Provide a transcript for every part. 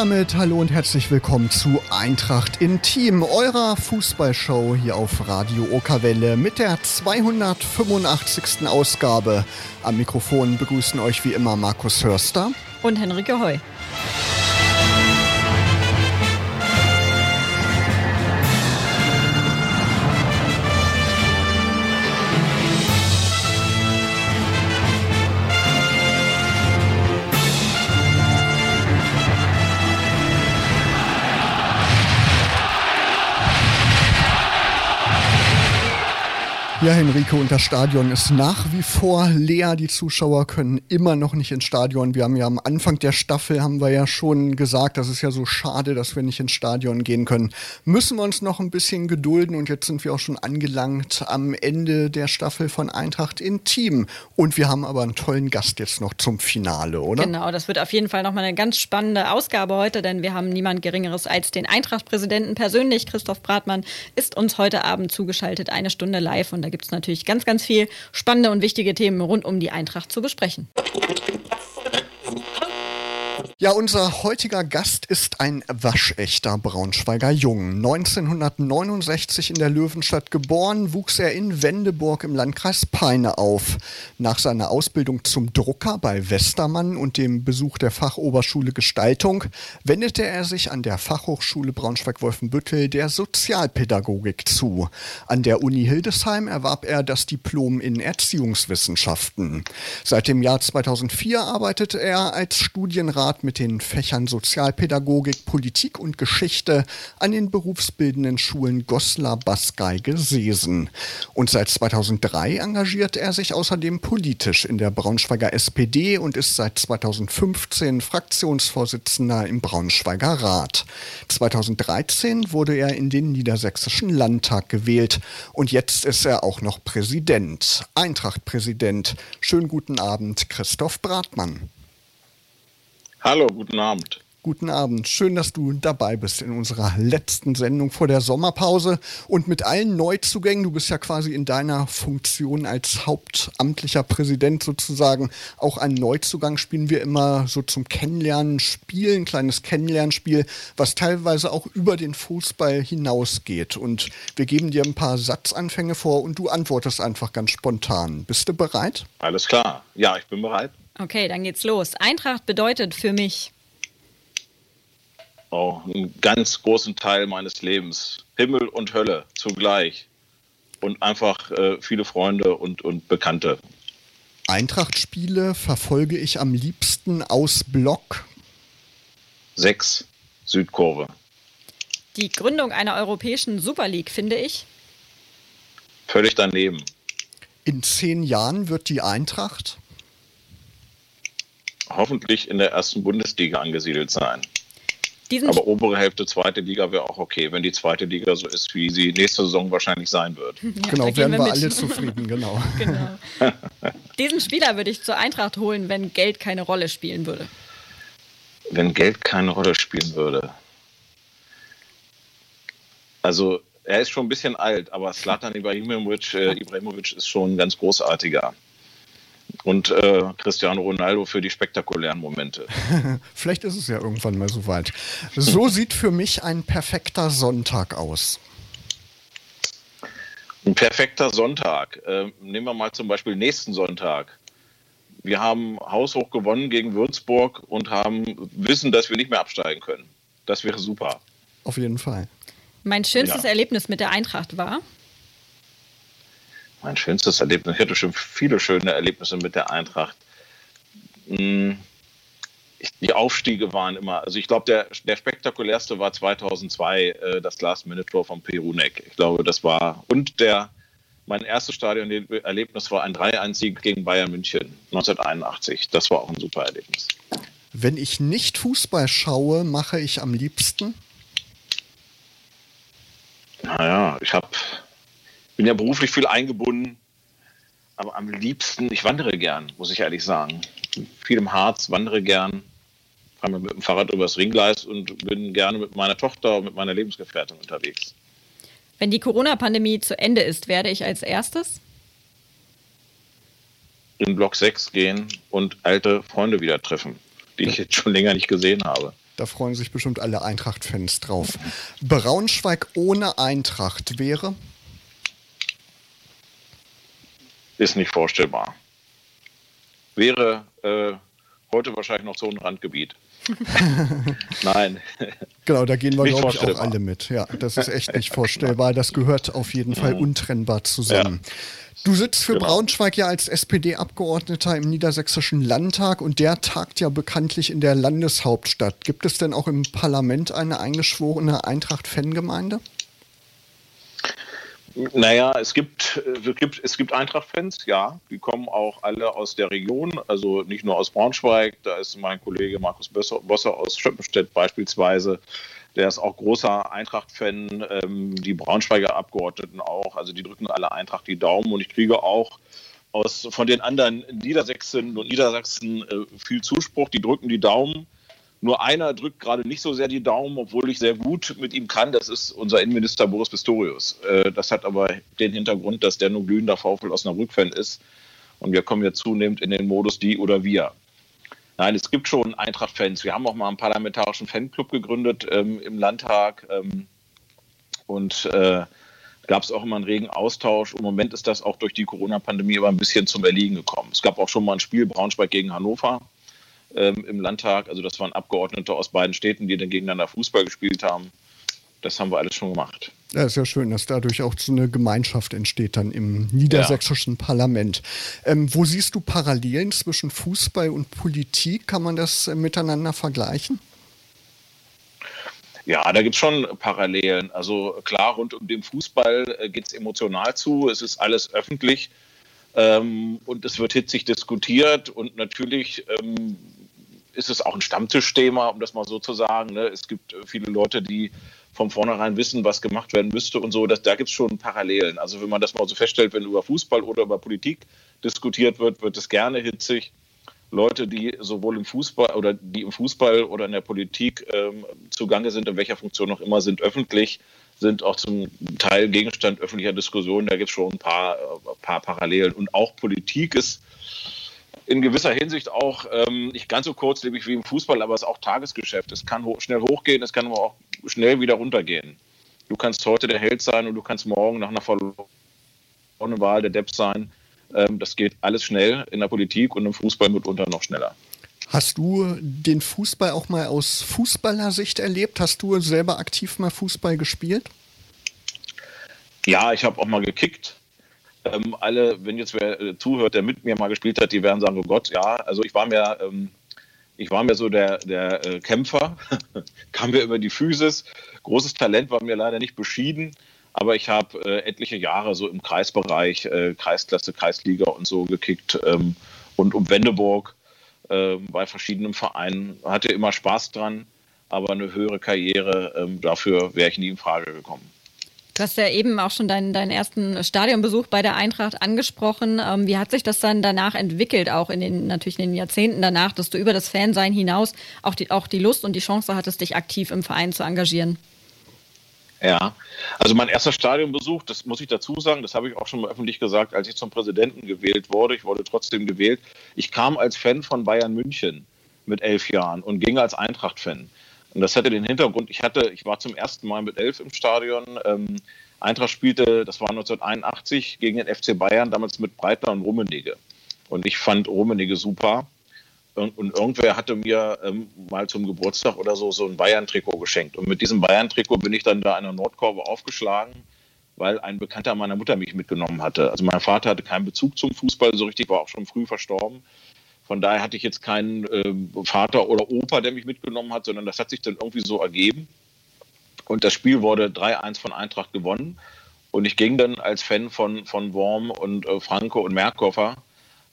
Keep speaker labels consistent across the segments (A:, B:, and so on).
A: Damit hallo und herzlich willkommen zu Eintracht Intim, eurer Fußballshow hier auf Radio Okerwelle mit der 285. Ausgabe. Am Mikrofon begrüßen euch wie immer Markus Hörster
B: und Henrike Heu.
A: Ja, Henrike, und das Stadion ist nach wie vor leer. Die Zuschauer können immer noch nicht ins Stadion. Wir haben ja am Anfang der Staffel, haben wir ja schon gesagt, das ist ja so schade, dass wir nicht ins Stadion gehen können. Müssen wir uns noch ein bisschen gedulden und jetzt sind wir auch schon angelangt am Ende der Staffel von Eintracht in Team. Und wir haben aber einen tollen Gast jetzt noch zum Finale, oder?
B: Genau, das wird auf jeden Fall nochmal eine ganz spannende Ausgabe heute, denn wir haben niemand Geringeres als den Eintracht-Präsidenten persönlich. Christoph Bratmann ist uns heute Abend zugeschaltet, eine Stunde live und gibt es natürlich ganz, ganz viel spannende und wichtige Themen rund um die Eintracht zu besprechen.
A: Ja, unser heutiger Gast ist ein waschechter Braunschweiger Jung. 1969 in der Löwenstadt geboren, wuchs er in Wendeburg im Landkreis Peine auf. Nach seiner Ausbildung zum Drucker bei Westermann und dem Besuch der Fachoberschule Gestaltung wendete er sich an der Fachhochschule Braunschweig-Wolfenbüttel der Sozialpädagogik zu. An der Uni Hildesheim erwarb er das Diplom in Erziehungswissenschaften. Seit dem Jahr 2004 arbeitet er als Studienrat mit mit den Fächern Sozialpädagogik, Politik und Geschichte an den berufsbildenden Schulen Goslar, Baskei, Seesen. Und seit 2003 engagiert er sich außerdem politisch in der Braunschweiger SPD und ist seit 2015 Fraktionsvorsitzender im Braunschweiger Rat. 2013 wurde er in den Niedersächsischen Landtag gewählt und jetzt ist er auch noch Präsident, Eintracht-Präsident. Schönen guten Abend, Christoph Bratmann.
C: Hallo, guten Abend.
A: Guten Abend. Schön, dass du dabei bist in unserer letzten Sendung vor der Sommerpause und mit allen Neuzugängen. Du bist ja quasi in deiner Funktion als hauptamtlicher Präsident sozusagen auch ein Neuzugang. Spielen wir immer so zum Kennenlernen Spiel, ein kleines Kennenlernspiel, was teilweise auch über den Fußball hinausgeht. Und wir geben dir ein paar Satzanfänge vor und du antwortest einfach ganz spontan. Bist du bereit?
C: Alles klar. Ja, ich bin bereit.
B: Okay, dann geht's los. Eintracht bedeutet für mich.
C: Oh, einen ganz großen Teil meines Lebens. Himmel und Hölle zugleich. Und einfach äh, viele Freunde und, und Bekannte.
A: Eintracht-Spiele verfolge ich am liebsten aus Block.
C: Sechs, Südkurve.
B: Die Gründung einer europäischen Super League finde ich.
C: Völlig daneben.
A: In zehn Jahren wird die Eintracht
C: hoffentlich in der ersten Bundesliga angesiedelt sein.
B: Diesen
C: Aber obere Hälfte, zweite Liga wäre auch okay, wenn die zweite Liga so ist, wie sie nächste Saison wahrscheinlich sein wird.
A: Ja, genau, wären wir, wir alle zufrieden, genau.
B: genau. Diesen Spieler würde ich zur Eintracht holen, wenn Geld keine Rolle spielen würde.
C: Wenn Geld keine Rolle spielen würde. Also, er ist schon ein bisschen alt, aber Slatan Ibrahimovic, äh, Ibrahimovic ist schon ein ganz großartiger und äh, Cristiano Ronaldo für die spektakulären Momente.
A: Vielleicht ist es ja irgendwann mal so weit. So sieht für mich ein perfekter Sonntag aus.
C: Ein perfekter Sonntag. Äh, nehmen wir mal zum Beispiel nächsten Sonntag. Wir haben haushoch gewonnen gegen Würzburg und haben wissen, dass wir nicht mehr absteigen können. Das wäre super.
A: Auf jeden Fall.
B: Mein schönstes ja. Erlebnis mit der Eintracht war?
C: Mein schönstes Erlebnis. Ich hatte schon viele schöne Erlebnisse mit der Eintracht. Hm, die Aufstiege waren immer, also ich glaube, der, der spektakulärste war 2002 äh, das Last-Minute-Tor von Perunek. Ich glaube, das war, und der, mein erstes Stadionerlebnis war ein 3-1-Sieg gegen Bayern München 1981. Das war auch ein super Erlebnis.
A: Wenn ich nicht Fußball schaue, mache ich am liebsten?
C: Naja, ich habe bin ja beruflich viel eingebunden, aber am liebsten, ich wandere gern, muss ich ehrlich sagen. Viel im Harz, wandere gern, fahre mit dem Fahrrad übers Ringgleis und bin gerne mit meiner Tochter und mit meiner Lebensgefährtin unterwegs.
B: Wenn die Corona-Pandemie zu Ende ist, werde ich als erstes
C: in Block 6 gehen und alte Freunde wieder treffen, die ich jetzt schon länger nicht gesehen habe.
A: Da freuen sich bestimmt alle Eintracht-Fans drauf. Braunschweig ohne Eintracht wäre?
C: Ist nicht vorstellbar. Wäre äh, heute wahrscheinlich noch so ein Randgebiet. Nein.
A: Genau, da gehen wir, glaube ich, auch alle mit. Ja, das ist echt nicht vorstellbar. Das gehört auf jeden Fall mhm. untrennbar zusammen. Ja. Du sitzt für genau. Braunschweig ja als SPD-Abgeordneter im Niedersächsischen Landtag und der tagt ja bekanntlich in der Landeshauptstadt. Gibt es denn auch im Parlament eine eingeschworene Eintracht-Fangemeinde?
C: Naja, es gibt, es gibt, es gibt Eintracht-Fans, ja. Die kommen auch alle aus der Region, also nicht nur aus Braunschweig. Da ist mein Kollege Markus Bosser aus Schöppenstedt beispielsweise. Der ist auch großer Eintracht-Fan, ähm, die Braunschweiger Abgeordneten auch. Also die drücken alle Eintracht die Daumen und ich kriege auch aus, von den anderen Niedersächsinnen und Niedersachsen äh, viel Zuspruch. Die drücken die Daumen. Nur einer drückt gerade nicht so sehr die Daumen, obwohl ich sehr gut mit ihm kann. Das ist unser Innenminister Boris Pistorius. Äh, das hat aber den Hintergrund, dass der nur glühender VfL Osnabrück-Fan ist. Und wir kommen ja zunehmend in den Modus die oder wir. Nein, es gibt schon Eintracht-Fans. Wir haben auch mal einen parlamentarischen Fanclub gegründet ähm, im Landtag. Ähm, und äh, gab es auch immer einen regen Austausch. Im Moment ist das auch durch die Corona-Pandemie aber ein bisschen zum Erliegen gekommen. Es gab auch schon mal ein Spiel Braunschweig gegen Hannover ähm, im Landtag. Also das waren Abgeordnete aus beiden Städten, die dann gegeneinander Fußball gespielt haben. Das haben wir alles schon gemacht.
A: Ja, ist ja schön, dass dadurch auch so eine Gemeinschaft entsteht dann im niedersächsischen ja. Parlament. Ähm, wo siehst du Parallelen zwischen Fußball und Politik? Kann man das äh, miteinander vergleichen?
C: Ja, da gibt es schon Parallelen. Also klar, rund um den Fußball äh, geht es emotional zu. Es ist alles öffentlich. Ähm, und es wird hitzig diskutiert und natürlich ähm, ist es auch ein Stammtischthema, um das mal so zu sagen. Ne? Es gibt äh, viele Leute, die von vornherein wissen, was gemacht werden müsste und so. Das, da gibt es schon Parallelen. Also wenn man das mal so feststellt, wenn über Fußball oder über Politik diskutiert wird, wird es gerne hitzig. Leute, die sowohl im Fußball oder die im Fußball oder in der Politik ähm, zugange sind, in welcher Funktion auch immer, sind öffentlich sind auch zum Teil Gegenstand öffentlicher Diskussionen. Da gibt es schon ein paar, äh, paar Parallelen. Und auch Politik ist in gewisser Hinsicht auch ähm, nicht ganz so kurzlebig wie im Fußball, aber es ist auch Tagesgeschäft. Es kann ho schnell hochgehen, es kann aber auch schnell wieder runtergehen. Du kannst heute der Held sein und du kannst morgen nach einer verlorenen Wahl der Depp sein. Ähm, das geht alles schnell in der Politik und im Fußball mitunter noch schneller.
A: Hast du den Fußball auch mal aus Fußballersicht erlebt? Hast du selber aktiv mal Fußball gespielt?
C: Ja, ich habe auch mal gekickt. Ähm, alle, wenn jetzt wer äh, zuhört, der mit mir mal gespielt hat, die werden sagen, oh Gott, ja, also ich war mir, ähm, ich war mir so der, der äh, Kämpfer, kam mir über die Physis. Großes Talent war mir leider nicht beschieden, aber ich habe äh, etliche Jahre so im Kreisbereich, äh, Kreisklasse, Kreisliga und so gekickt ähm, und um Wendeburg äh, bei verschiedenen Vereinen, hatte immer Spaß dran, aber eine höhere Karriere, ähm, dafür wäre ich nie in Frage gekommen.
B: Du hast ja eben auch schon deinen, deinen ersten Stadionbesuch bei der Eintracht angesprochen. Ähm, wie hat sich das dann danach entwickelt, auch in den natürlich in den Jahrzehnten danach, dass du über das Fansein hinaus auch die, auch die Lust und die Chance hattest, dich aktiv im Verein zu engagieren?
C: Ja, also mein erster Stadionbesuch, das muss ich dazu sagen, das habe ich auch schon mal öffentlich gesagt, als ich zum Präsidenten gewählt wurde. Ich wurde trotzdem gewählt. Ich kam als Fan von Bayern München mit elf Jahren und ging als Eintracht-Fan. Und das hatte den Hintergrund, ich hatte, ich war zum ersten Mal mit elf im Stadion. Ähm, Eintracht spielte, das war 1981, gegen den FC Bayern, damals mit Breitner und Rummenigge. Und ich fand Rummenigge super. Und, und irgendwer hatte mir ähm, mal zum Geburtstag oder so so ein Bayern-Trikot geschenkt. Und mit diesem Bayern-Trikot bin ich dann da in der Nordkurve aufgeschlagen, weil ein Bekannter meiner Mutter mich mitgenommen hatte. Also mein Vater hatte keinen Bezug zum Fußball so richtig, war auch schon früh verstorben. Von daher hatte ich jetzt keinen äh, Vater oder Opa, der mich mitgenommen hat, sondern das hat sich dann irgendwie so ergeben. Und das Spiel wurde 3-1 von Eintracht gewonnen. Und ich ging dann als Fan von, von Worm und äh, Franco und Merkhofer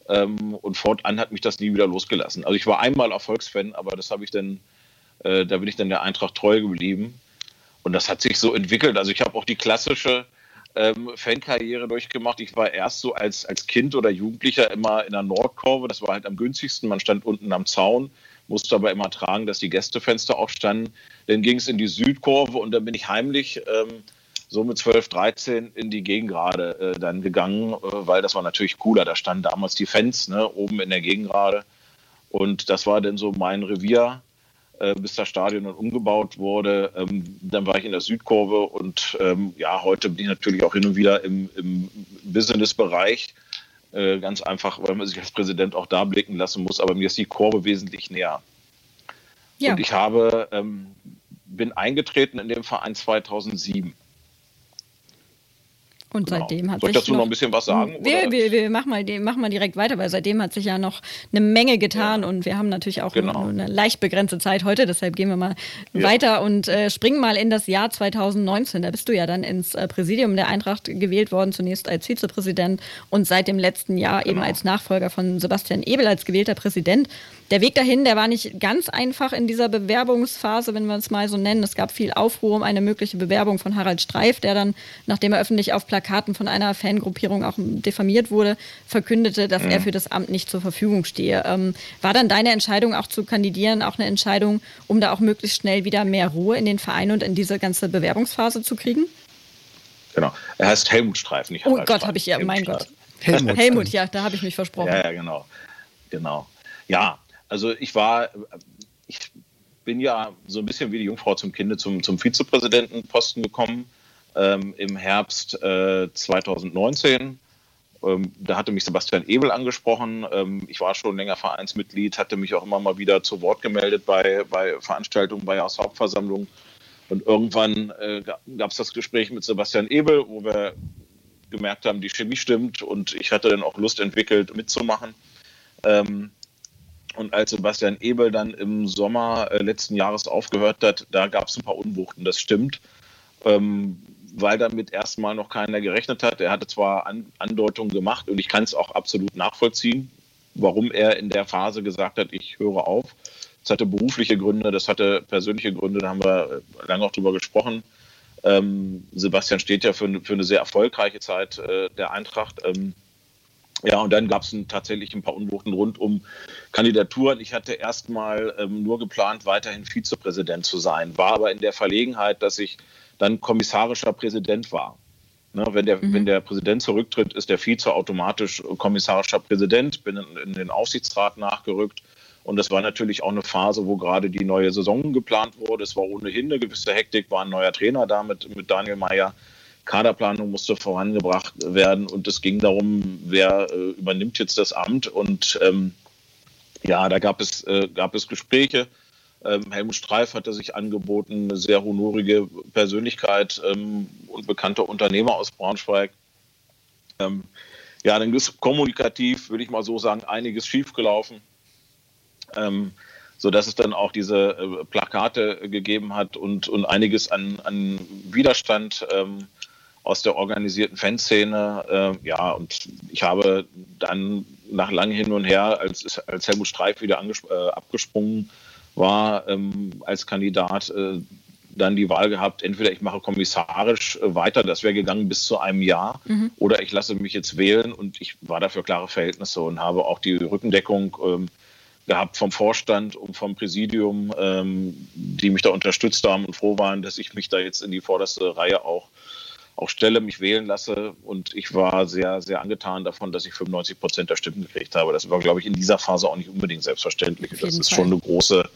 C: ähm, und fortan hat mich das nie wieder losgelassen. Also ich war einmal Erfolgsfan, aber das habe ich dann, äh, da bin ich dann der Eintracht treu geblieben. Und das hat sich so entwickelt. Also ich habe auch die klassische ähm, Fankarriere durchgemacht. Ich war erst so als, als Kind oder Jugendlicher immer in der Nordkurve. Das war halt am günstigsten. Man stand unten am Zaun, musste aber immer tragen, dass die Gästefenster aufstanden. Dann ging es in die Südkurve und dann bin ich heimlich ähm, so mit 12, 13 in die Gegengrade äh, dann gegangen, äh, weil das war natürlich cooler. Da standen damals die Fans ne, oben in der Gegengrade. Und das war dann so mein Revier. äh, bis das Stadion dann umgebaut wurde. Ähm, dann war ich in der Südkurve und ähm, ja, heute bin ich natürlich auch hin und wieder im, im Business-Bereich. Äh, ganz einfach, weil man sich als Präsident auch da blicken lassen muss, aber mir ist die Kurve wesentlich näher. Ja. Und ich habe, ähm, bin eingetreten in dem Verein 2007.
B: Und genau. seitdem hat
C: Soll ich dazu noch, noch, ein bisschen was sagen?
B: Wir, wir, wir machen, mal, machen mal direkt weiter, weil seitdem hat sich ja noch eine Menge getan ja. und wir haben natürlich auch genau. nur, eine leicht begrenzte Zeit heute. Deshalb gehen wir mal ja. weiter und äh, springen mal in das Jahr 2019. Da bist du ja dann ins äh, Präsidium der Eintracht gewählt worden, zunächst als Vizepräsident und seit dem letzten Jahr genau. eben als Nachfolger von Sebastian Ebel als gewählter Präsident. Der Weg dahin, der war nicht ganz einfach in dieser Bewerbungsphase, wenn wir es mal so nennen. Es gab viel Aufruhr um eine mögliche Bewerbung von Harald Streif, der dann, nachdem er öffentlich auf Plakaten von einer Fangruppierung auch diffamiert wurde, verkündete, dass mhm. er für das Amt nicht zur Verfügung stehe. Ähm, war dann deine Entscheidung auch zu kandidieren auch eine Entscheidung, um da auch möglichst schnell wieder mehr Ruhe in den Verein und in diese ganze Bewerbungsphase zu kriegen?
C: Genau. Er heißt Helmut Streif, nicht
B: oh Gott, habe ich ja, mein Gott. Helmut, Helmut ja, da habe ich mich versprochen.
C: Ja, ja, genau. Genau. Ja, also ich war, ich bin ja so ein bisschen wie die Jungfrau zum Kinde zum, zum Vizepräsidentenposten gekommen ähm, im Herbst äh, 2019. Ähm, da hatte mich Sebastian Ebel angesprochen. Ähm, ich war schon länger Vereinsmitglied, hatte mich auch immer mal wieder zu Wort gemeldet bei, bei Veranstaltungen, bei Hauptversammlungen. Und irgendwann äh, gab es das Gespräch mit Sebastian Ebel, wo wir gemerkt haben, die Chemie stimmt und ich hatte dann auch Lust entwickelt, mitzumachen. Ähm, und als Sebastian Ebel dann im Sommer äh, letzten Jahres aufgehört hat, da gab es ein paar Unwuchten, das stimmt. Ähm, weil damit erstmal noch keiner gerechnet hat. Er hatte zwar An Andeutungen gemacht und ich kann es auch absolut nachvollziehen, warum er in der Phase gesagt hat, ich höre auf. Das hatte berufliche Gründe, das hatte persönliche Gründe, da haben wir lange auch drüber gesprochen. Ähm, Sebastian steht ja für, für, eine sehr erfolgreiche Zeit äh, der Eintracht. Ähm, ja, und dann gab es tatsächlich ein paar Unwuchten rund um Kandidaturen. Ich hatte erstmal ähm, nur geplant, weiterhin Vizepräsident zu sein, war aber in der Verlegenheit, dass ich dann kommissarischer Präsident war. Ne, wenn, der, mhm. wenn der Präsident zurücktritt, ist der Vize automatisch kommissarischer Präsident, bin in, in den Aufsichtsrat nachgerückt. Und das war natürlich auch eine Phase, wo gerade die neue Saison geplant wurde. Es war ohnehin eine gewisse Hektik, war ein neuer Trainer da mit, mit Daniel Mayer. Kaderplanung musste vorangebracht werden und es ging darum, wer äh, übernimmt jetzt das Amt. Und ähm, ja, da gab es, äh, gab es Gespräche. Ähm, Helmut Streif hatte sich angeboten, eine sehr honorige Persönlichkeit ähm, und bekannter Unternehmer aus Braunschweig. Ähm, ja, dann ist kommunikativ, würde ich mal so sagen, einiges schiefgelaufen, ähm, sodass es dann auch diese äh, Plakate gegeben hat und, und einiges an, an Widerstand. Ähm, aus der organisierten Fanszene. Äh, ja, und ich habe dann nach langem Hin und Her, als, als Helmut Streif wieder äh, abgesprungen war, ähm, als Kandidat äh, dann die Wahl gehabt, entweder ich mache kommissarisch äh, weiter, das wäre gegangen bis zu einem Jahr, mhm. oder ich lasse mich jetzt wählen und ich war dafür klare Verhältnisse und habe auch die Rückendeckung ähm, gehabt vom Vorstand und vom Präsidium, ähm, die mich da unterstützt haben und froh waren, dass ich mich da jetzt in die vorderste Reihe auch auch stelle, mich wählen lasse. Und ich war sehr, sehr angetan davon, dass ich 95 Prozent der Stimmen gekriegt habe. Das war, glaube ich, in dieser Phase auch nicht unbedingt selbstverständlich. Das ist Fall. schon eine große,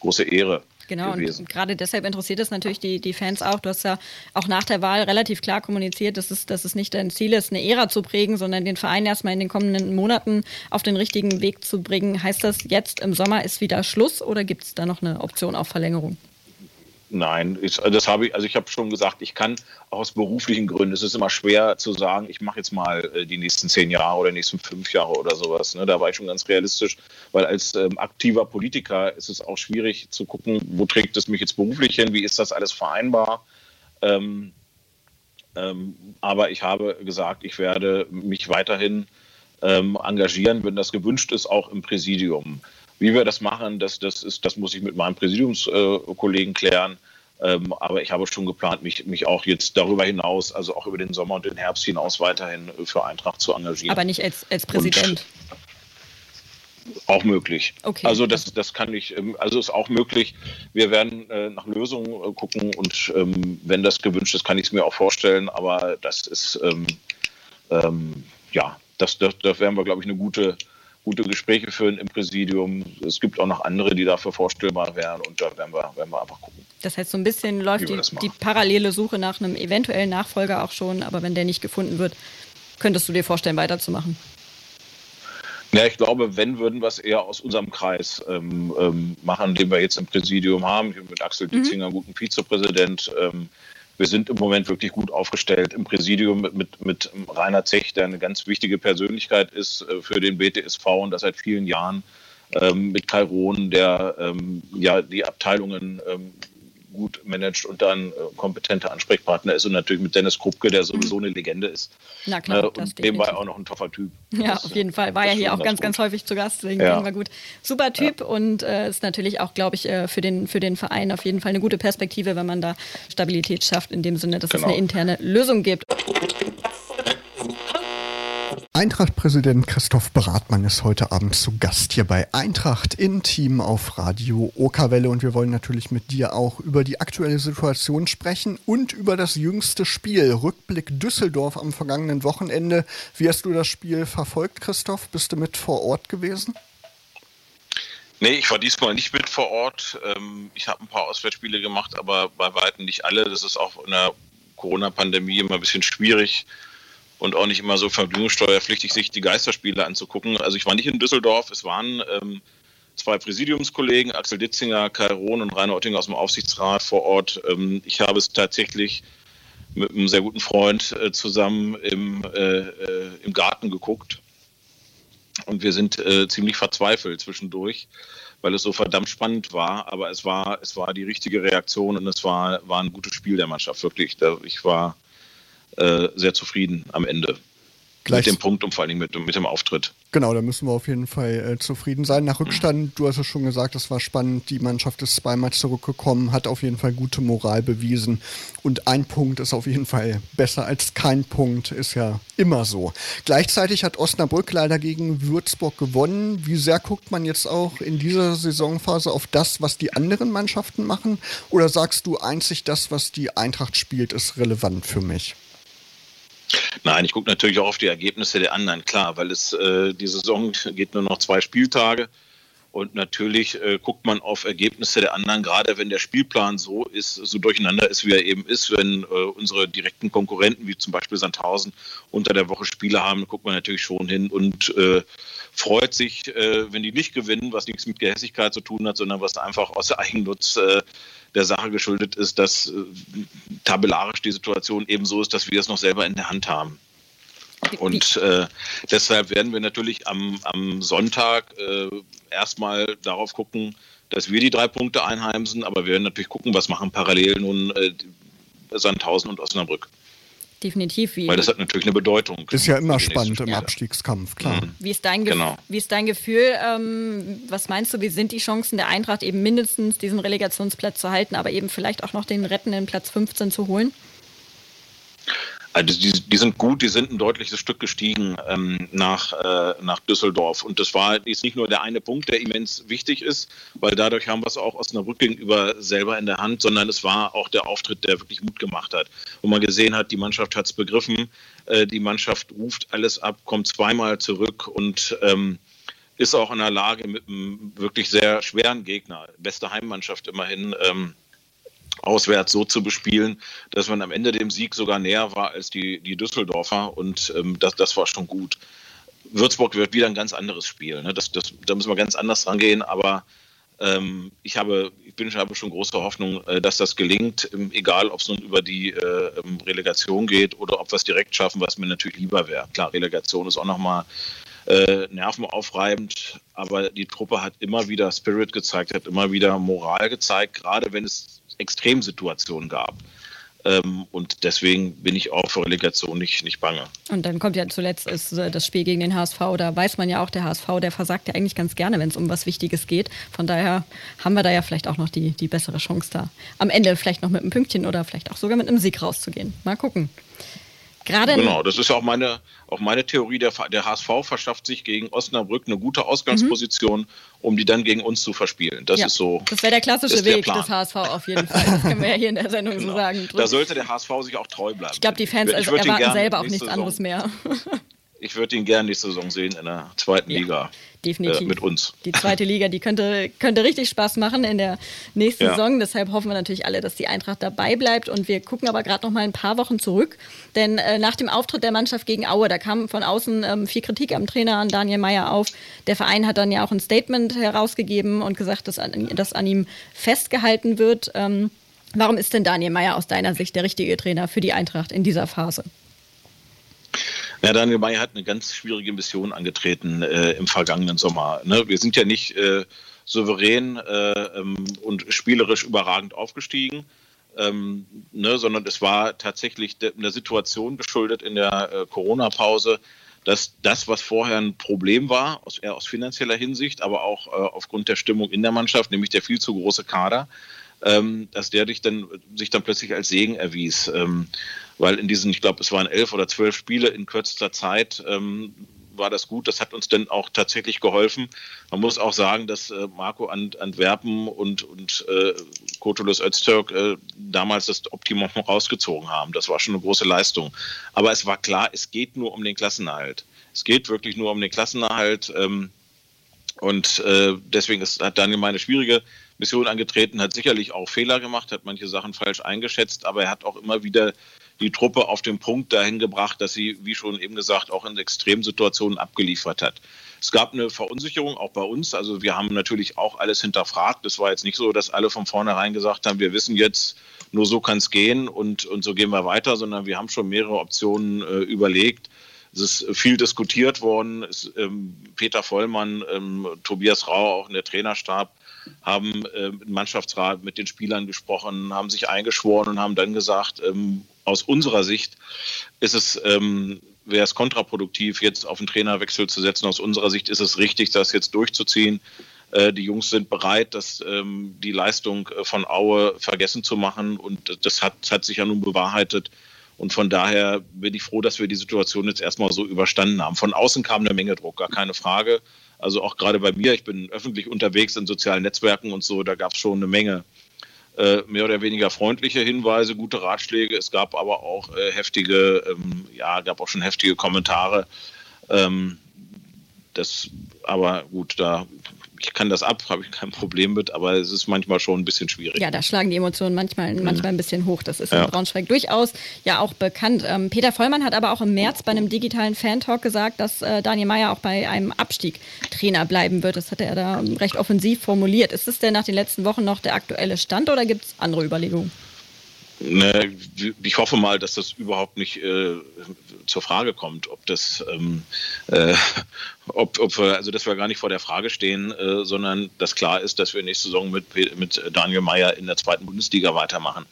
C: große Ehre.
B: Genau, gewesen. und gerade deshalb interessiert es natürlich die, die Fans auch. Du hast ja auch nach der Wahl relativ klar kommuniziert, dass es, dass es nicht dein Ziel ist, eine Ära zu prägen, sondern den Verein erstmal in den kommenden Monaten auf den richtigen Weg zu bringen. Heißt das, jetzt im Sommer ist wieder Schluss oder gibt es da noch eine Option auf Verlängerung?
C: Nein, ich, das habe ich, also ich habe schon gesagt, ich kann aus beruflichen Gründen, es ist immer schwer zu sagen, ich mache jetzt mal äh, die nächsten zehn Jahre oder die nächsten fünf Jahre oder sowas. Ne? Da war ich schon ganz realistisch, weil als ähm, aktiver Politiker ist es auch schwierig zu gucken, wo trägt es mich jetzt beruflich hin, wie ist das alles vereinbar. Ähm, ähm, aber ich habe gesagt, ich werde mich weiterhin ähm, engagieren, wenn das gewünscht ist, auch im Präsidium. Wie wir das machen, das, das, ist, das muss ich mit meinem Präsidiumskollegen klären. Ähm, aber ich habe schon geplant, mich, mich auch jetzt darüber hinaus, also auch über den Sommer und den Herbst hinaus weiterhin für Eintracht zu engagieren.
B: Aber nicht als, als Präsident.
C: Und auch möglich. Okay. Also das, das kann ich, ähm, also ist auch möglich. Wir werden äh, nach Lösungen äh, gucken und ähm, wenn das gewünscht ist, kann ich es mir auch vorstellen. Aber das ist ähm, ähm, ja, das, das, das werden wir, glaube ich, eine gute gute Gespräche führen im Präsidium. Es gibt auch noch andere, die dafür vorstellbar wären und da werden wir, werden wir einfach gucken.
B: Das heißt, so ein bisschen läuft die, die parallele Suche nach einem eventuellen Nachfolger auch schon, aber wenn der nicht gefunden wird, könntest du dir vorstellen, weiterzumachen?
C: Ja, ich glaube, wenn, würden wir es eher aus unserem Kreis ähm, ähm, machen, den wir jetzt im Präsidium haben. Mit Axel mhm. Ditzinger, guten Vizepräsident. Ähm, wir sind im Moment wirklich gut aufgestellt im Präsidium mit, mit, mit Rainer Zech, der eine ganz wichtige Persönlichkeit ist äh, für den BTSV und das seit vielen Jahren. Ähm, mit Kai Rohn, der ähm, ja die Abteilungen ähm, gut managt und dann äh, kompetenter Ansprechpartner ist und natürlich mit Dennis Krupke, der sowieso eine Legende ist.
B: Na klar,
C: äh, und nebenbei auch noch ein toffer Typ.
B: Ja, das, auf jeden Fall. War ja hier auch ganz, ganz häufig zu Gast, deswegen ja. wir gut. Super Typ ja. und äh, ist natürlich auch, glaube ich, äh, für den, für den Verein auf jeden Fall eine gute Perspektive, wenn man da Stabilität schafft, in dem Sinne, dass genau. es eine interne Lösung gibt.
A: Eintracht-Präsident Christoph Bratmann ist heute Abend zu Gast hier bei Eintracht in Team auf Radio Okerwelle und wir wollen natürlich mit dir auch über die aktuelle Situation sprechen und über das jüngste Spiel, Rückblick Düsseldorf am vergangenen Wochenende. Wie hast du das Spiel verfolgt, Christoph? Bist du mit vor Ort gewesen?
C: Nee, ich war diesmal nicht mit vor Ort. Ähm, ich habe ein paar Auswärtsspiele gemacht, aber bei weitem nicht alle. Das ist auch in der Corona-Pandemie immer ein bisschen schwierig und auch nicht immer so vergnügungssteuerpflichtig, sich die Geisterspiele anzugucken. Also ich war nicht in Düsseldorf, es waren ähm, zwei Präsidiumskollegen, Axel Ditzinger, Kai Rohn und Rainer Oettinger aus dem Aufsichtsrat vor Ort. Ähm, ich habe es tatsächlich mit einem sehr guten Freund äh, zusammen im, äh, äh, im Garten geguckt. Und wir sind äh, ziemlich verzweifelt zwischendurch, weil es so verdammt spannend war. Aber es war, es war die richtige Reaktion und es war, war ein gutes Spiel der Mannschaft, wirklich. Ich war äh, sehr zufrieden am Ende. Gleich mit dem Punkt und vor allem mit, mit dem Auftritt.
A: Genau, da müssen wir auf jeden Fall äh, zufrieden sein. Nach Rückstand, du hast es schon gesagt, das war spannend. Die Mannschaft ist zweimal zurückgekommen, hat auf jeden Fall gute Moral bewiesen. Und ein Punkt ist auf jeden Fall besser als kein Punkt, ist ja immer so. Gleichzeitig hat Osnabrück leider gegen Würzburg gewonnen. Wie sehr guckt man jetzt auch in dieser Saisonphase auf das, was die anderen Mannschaften machen? Oder sagst du einzig das, was die Eintracht spielt, ist relevant für mich?
C: Nein, ich gucke natürlich auch auf die Ergebnisse der anderen, klar, weil es äh, die Saison geht nur noch zwei Spieltage. Und natürlich äh, guckt man auf Ergebnisse der anderen, gerade wenn der Spielplan so ist, so durcheinander ist, wie er eben ist. Wenn äh, unsere direkten Konkurrenten, wie zum Beispiel Sandhausen, unter der Woche Spiele haben, guckt man natürlich schon hin und äh, freut sich, äh, wenn die nicht gewinnen, was nichts mit Gehässigkeit zu tun hat, sondern was einfach aus Eigennutz äh, der Sache geschuldet ist, dass äh, tabellarisch die Situation eben so ist, dass wir es noch selber in der Hand haben. Und äh, deshalb werden wir natürlich am, am Sonntag äh, erstmal darauf gucken, dass wir die drei Punkte einheimsen, aber wir werden natürlich gucken, was machen parallel nun äh, Sandhausen und Osnabrück.
B: Definitiv.
C: Wie Weil das hat natürlich eine Bedeutung.
A: Ist ja immer spannend im Abstiegskampf, klar. Mhm.
B: Wie ist dein, Ge genau. wie ist dein Gefühl? Ähm, was meinst du, wie sind die Chancen der Eintracht, eben mindestens diesen Relegationsplatz zu halten, aber eben vielleicht auch noch den rettenden Platz 15 zu holen?
C: Also die, die, sind gut, die sind ein deutliches Stück gestiegen ähm, nach, äh, nach Düsseldorf. Und das war ist nicht nur der eine Punkt, der immens wichtig ist, weil dadurch haben wir es auch Osnabrück gegenüber selber in der Hand, sondern es war auch der Auftritt, der wirklich Mut gemacht hat. Wo man gesehen hat, die Mannschaft hat es begriffen, äh, die Mannschaft ruft alles ab, kommt zweimal zurück und ähm, ist auch in der Lage, mit einem wirklich sehr schweren Gegner, beste Heimmannschaft immerhin, ähm, auswärts so zu bespielen, dass man am Ende dem Sieg sogar näher war als die, die Düsseldorfer und ähm, das, das war schon gut. Würzburg wird wieder ein ganz anderes Spiel. Ne? Das, das, da müssen wir ganz anders rangehen, aber ähm, ich, habe, ich bin, habe schon große Hoffnung, äh, dass das gelingt, ähm, egal ob es nun über die äh, ähm, Relegation geht oder ob wir es direkt schaffen, was mir natürlich lieber wäre. Klar, Relegation ist auch nochmal äh, nervenaufreibend, aber die Truppe hat immer wieder Spirit gezeigt, hat immer wieder Moral gezeigt, gerade wenn es Extremsituationen gab. Ähm, und deswegen bin ich auch für Relegation nicht, nicht bange.
B: Und dann kommt ja zuletzt ist, äh, das Spiel gegen den HSV. Da weiß man ja auch, der HSV, der versagt ja eigentlich ganz gerne, wenn es um was Wichtiges geht. Von daher haben wir da ja vielleicht auch noch die, die bessere Chance da. Am Ende vielleicht noch mit einem Pünktchen oder vielleicht auch sogar mit einem Sieg rauszugehen. Mal gucken.
C: Gerade genau, das ist ja auch meine, auch meine Theorie. Der, der HSV verschafft sich gegen Osnabrück eine gute Ausgangsposition, mhm. um die dann gegen uns zu verspielen. Das ja, ist so.
B: Das wäre der klassische Weg Plan. des HSV auf jeden Fall. Das können wir ja hier in der Sendung genau. so sagen.
C: Da sollte der HSV sich auch treu bleiben.
B: Ich glaube, die Fans ich, ich erwarten selber auch nichts Saison. anderes mehr.
C: Ich würde ihn gerne nächste Saison sehen in der zweiten ja, Liga.
B: Definitiv. Äh,
C: mit uns.
B: Die zweite Liga, die könnte, könnte richtig Spaß machen in der nächsten ja. Saison. Deshalb hoffen wir natürlich alle, dass die Eintracht dabei bleibt. Und wir gucken aber gerade noch mal ein paar Wochen zurück. Denn äh, nach dem Auftritt der Mannschaft gegen Aue, da kam von außen ähm, viel Kritik am Trainer, an Daniel Meyer auf. Der Verein hat dann ja auch ein Statement herausgegeben und gesagt, dass an, dass an ihm festgehalten wird. Ähm, warum ist denn Daniel Meyer aus deiner Sicht der richtige Trainer für die Eintracht in dieser Phase?
C: Ja, Daniel May hat eine ganz schwierige Mission angetreten äh, im vergangenen Sommer. Ne? Wir sind ja nicht äh, souverän äh, ähm, und spielerisch überragend aufgestiegen, ähm, ne? sondern es war tatsächlich einer Situation geschuldet in der äh, Corona-Pause, dass das, was vorher ein Problem war, aus, eher aus finanzieller Hinsicht, aber auch äh, aufgrund der Stimmung in der Mannschaft, nämlich der viel zu große Kader, ähm, dass der sich dann, sich dann plötzlich als Segen erwies. Ähm, weil in diesen, ich glaube, es waren elf oder zwölf Spiele in kürzester Zeit, ähm, war das gut. Das hat uns dann auch tatsächlich geholfen. Man muss auch sagen, dass äh, Marco Antwerpen und, und äh, Kotulus Öztürk äh, damals das Optimum rausgezogen haben. Das war schon eine große Leistung. Aber es war klar, es geht nur um den Klassenerhalt. Es geht wirklich nur um den Klassenerhalt. Ähm, und äh, deswegen ist, hat Daniel meine schwierige Mission angetreten, hat sicherlich auch Fehler gemacht, hat manche Sachen falsch eingeschätzt, aber er hat auch immer wieder die Truppe auf den Punkt dahin gebracht, dass sie, wie schon eben gesagt, auch in Extremsituationen abgeliefert hat. Es gab eine Verunsicherung auch bei uns. Also wir haben natürlich auch alles hinterfragt. Es war jetzt nicht so, dass alle von vornherein gesagt haben, wir wissen jetzt, nur so kann es gehen und, und so gehen wir weiter, sondern wir haben schon mehrere Optionen äh, überlegt. Es ist viel diskutiert worden. Es, ähm, Peter Vollmann, ähm, Tobias Rau, auch in der Trainerstab, haben äh, im Mannschaftsrat mit den Spielern gesprochen, haben sich eingeschworen und haben dann gesagt, ähm, aus unserer Sicht ist es, ähm, wäre es kontraproduktiv, jetzt auf einen Trainerwechsel zu setzen. Aus unserer Sicht ist es richtig, das jetzt durchzuziehen. Äh, die Jungs sind bereit, das, ähm, die Leistung äh, von Aue vergessen zu machen und das hat, hat sich ja nun bewahrheitet. Und von daher bin ich froh, dass wir die Situation jetzt erstmal so überstanden haben. Von außen kam eine Menge Druck, gar keine Frage. Also auch gerade bei mir, ich bin öffentlich unterwegs in sozialen Netzwerken und so, da gab es schon eine Menge äh, mehr oder weniger freundliche Hinweise, gute Ratschläge. Es gab aber auch äh, heftige, ähm, ja, gab auch schon heftige Kommentare. Ähm, das, aber gut, da ich kann das ab, habe ich kein Problem mit, aber es ist manchmal schon ein bisschen schwierig.
B: Ja, da schlagen die Emotionen manchmal, mhm. manchmal ein bisschen hoch. Das ist ja. in Braunschweig durchaus ja auch bekannt. Ähm, Peter Vollmann hat aber auch im März bei einem digitalen Fan-Talk gesagt, dass äh, Daniel Meyer auch bei einem Abstieg Trainer bleiben wird. Das hat er da recht offensiv formuliert. Ist es denn nach den letzten Wochen noch der aktuelle Stand oder gibt es andere Überlegungen?
C: Ne, ich hoffe mal, dass das überhaupt nicht äh, zur Frage kommt, ob das, ähm, äh, ob, ob wir, also dass wir gar nicht vor der Frage stehen, äh, sondern dass klar ist, dass wir nächste Saison mit, mit Daniel Meyer in der zweiten Bundesliga weitermachen.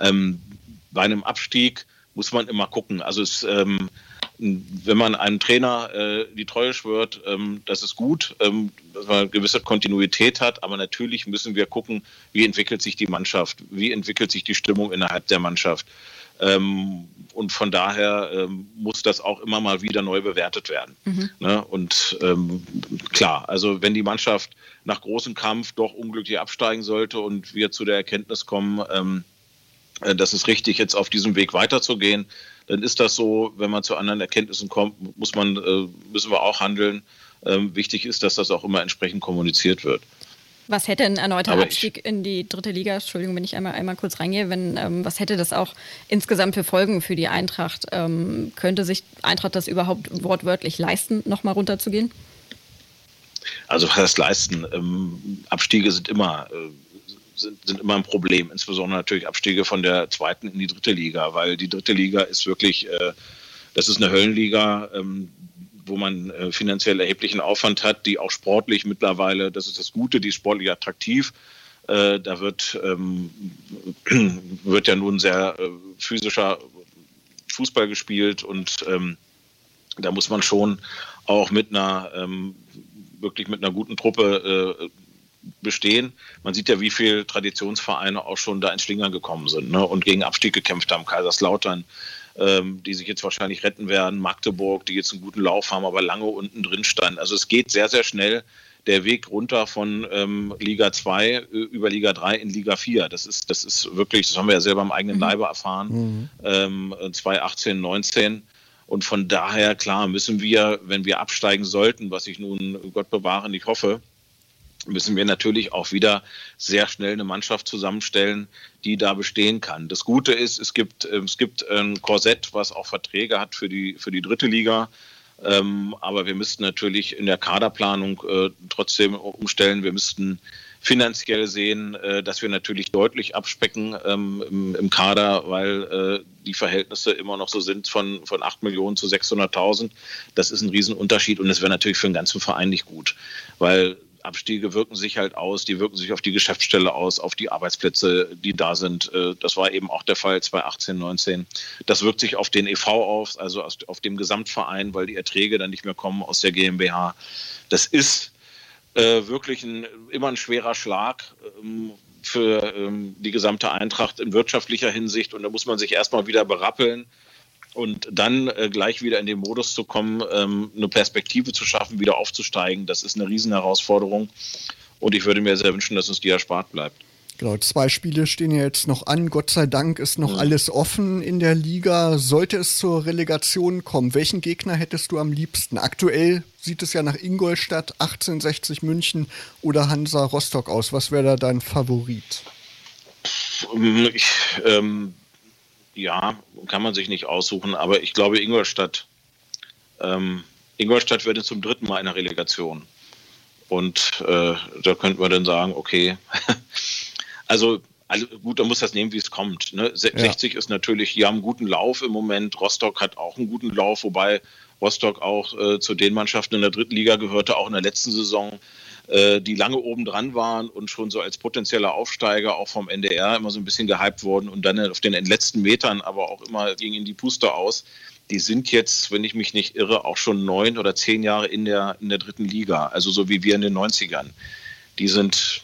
C: Ähm, bei einem Abstieg muss man immer gucken. Also es ähm, wenn man einem Trainer äh, die Treue schwört, ähm, das ist gut, ähm, dass man eine gewisse Kontinuität hat, aber natürlich müssen wir gucken, wie entwickelt sich die Mannschaft, wie entwickelt sich die Stimmung innerhalb der Mannschaft. Ähm, und von daher ähm, muss das auch immer mal wieder neu bewertet werden. Mhm. Ne? Und ähm, klar, also wenn die Mannschaft nach großem Kampf doch unglücklich absteigen sollte und wir zu der Erkenntnis kommen, ähm, äh, dass es richtig jetzt auf diesem Weg weiterzugehen, dann ist das so. Wenn man zu anderen Erkenntnissen kommt, muss man, äh, müssen wir auch handeln. Ähm, wichtig ist, dass das auch immer entsprechend kommuniziert wird.
B: Was hätte ein erneuter Aber Abstieg in die dritte Liga, Entschuldigung, wenn ich einmal, einmal kurz reingehe, wenn, ähm, was hätte das auch insgesamt für Folgen für die Eintracht? Ähm, könnte sich Eintracht das überhaupt wortwörtlich leisten, nochmal runterzugehen?
C: Also was heißt leisten? Ähm, Abstiege sind immer äh, sind, sind immer ein Problem, insbesondere natürlich Abstiege von der zweiten in die dritte Liga, weil die dritte Liga ist wirklich, äh, das ist eine Höllenliga, ähm, wo man äh, finanziell erheblichen Aufwand hat, die auch sportlich mittlerweile, das ist das Gute, die ist sportlich attraktiv. Äh, da wird, ähm, wird ja nun sehr äh, physischer Fußball gespielt und ähm, da muss man schon auch mit einer ähm, wirklich mit einer guten Truppe äh, bestehen. Man sieht ja, wie viele Traditionsvereine auch schon da ins Schlingern gekommen sind ne? und gegen Abstieg gekämpft haben. Kaiserslautern, ähm, die sich jetzt wahrscheinlich retten werden, Magdeburg, die jetzt einen guten Lauf haben, aber lange unten drin standen. Also es geht sehr, sehr schnell der Weg runter von ähm, Liga 2 äh, über Liga 3 in Liga 4. Das ist, das ist wirklich, das haben wir ja selber am eigenen mhm. Leibe erfahren, mhm. ähm, 2018, 19. Und von daher, klar, müssen wir, wenn wir absteigen sollten, was ich nun Gott bewahre nicht hoffe, müssen wir natürlich auch wieder sehr schnell eine Mannschaft zusammenstellen, die da bestehen kann. Das Gute ist, es gibt, ähm, es gibt ein Korsett, was auch Verträge hat für die, für die dritte Liga. Ähm, aber wir müssten natürlich in der Kaderplanung äh, trotzdem umstellen. Wir müssten finanziell sehen, äh, dass wir natürlich deutlich abspecken ähm, im, Kader, weil äh, die Verhältnisse immer noch so sind von, von 8 Millionen zu 600.000. Das ist ein Riesenunterschied und das wäre natürlich für den ganzen Verein nicht gut, weil Abstiege wirken sich halt aus, die wirken sich auf die Geschäftsstelle aus, auf die Arbeitsplätze, die da sind. Äh, das war eben auch der Fall 2018, 19. Das wirkt sich auf den EV aus, also auf dem Gesamtverein, weil die Erträge dann nicht mehr kommen aus der GmbH. Das ist äh, wirklich ein, immer ein schwerer Schlag ähm, für ähm, die gesamte Eintracht in wirtschaftlicher Hinsicht. Und da muss man sich erstmal wieder berappeln und dann äh, gleich wieder in den Modus zu kommen, ähm, eine Perspektive zu schaffen, wieder aufzusteigen, das ist eine Riesenherausforderung. Und ich würde mir sehr wünschen, dass uns die erspart bleibt.
A: Genau, zwei Spiele stehen ja jetzt noch an. Gott sei Dank ist noch mhm. alles offen in der Liga. Sollte es zur Relegation kommen, welchen Gegner hättest du am liebsten? Aktuell sieht es ja nach Ingolstadt, 1860 München oder Hansa Rostock aus. Was wäre da dein Favorit?
C: Ich ähm, ja, kann man sich nicht aussuchen, aber ich glaube Ingolstadt. Ähm, Ingolstadt wird zum dritten Mal in der Relegation. Und äh, da könnte man dann sagen, okay, also, also gut, da muss das nehmen, wie es kommt. Ne? 60 ja. ist natürlich, die haben einen guten Lauf im Moment. Rostock hat auch einen guten Lauf, wobei Rostock auch äh, zu den Mannschaften in der dritten Liga gehörte, auch in der letzten Saison die lange oben dran waren und schon so als potenzieller Aufsteiger auch vom NDR immer so ein bisschen gehypt wurden und dann auf den letzten Metern aber auch immer gingen die Puste aus. Die sind jetzt, wenn ich mich nicht irre, auch schon neun oder zehn Jahre in der, in der dritten Liga, also so wie wir in den 90ern. Die sind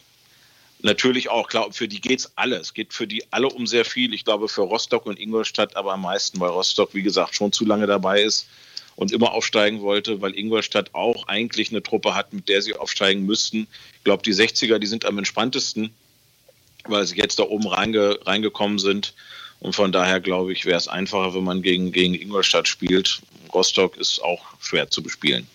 C: natürlich auch, klar, für die geht es alle. Es geht für die alle um sehr viel. Ich glaube für Rostock und Ingolstadt aber am meisten, weil Rostock, wie gesagt, schon zu lange dabei ist und immer aufsteigen wollte, weil Ingolstadt auch eigentlich eine Truppe hat, mit der sie aufsteigen müssten. Ich glaube, die 60er, die sind am entspanntesten, weil sie jetzt da oben reinge, reingekommen sind. Und von daher glaube ich, wäre es einfacher, wenn man gegen, gegen Ingolstadt spielt. Rostock ist auch schwer zu bespielen.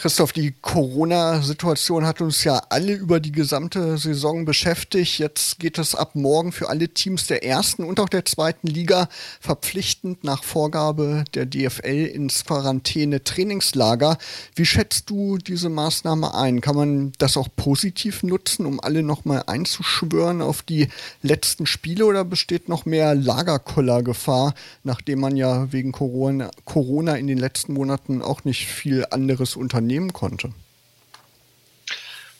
A: Christoph, die Corona-Situation hat uns ja alle über die gesamte Saison beschäftigt. Jetzt geht es ab morgen für alle Teams der ersten und auch der zweiten Liga verpflichtend nach Vorgabe der DFL ins Quarantäne-Trainingslager. Wie schätzt du diese Maßnahme ein? Kann man das auch positiv nutzen, um alle nochmal einzuschwören auf die letzten Spiele oder besteht noch mehr Lagerkoller-Gefahr, nachdem man ja wegen Corona, in den letzten Monaten auch nicht viel anderes unternimmt? Nehmen konnte?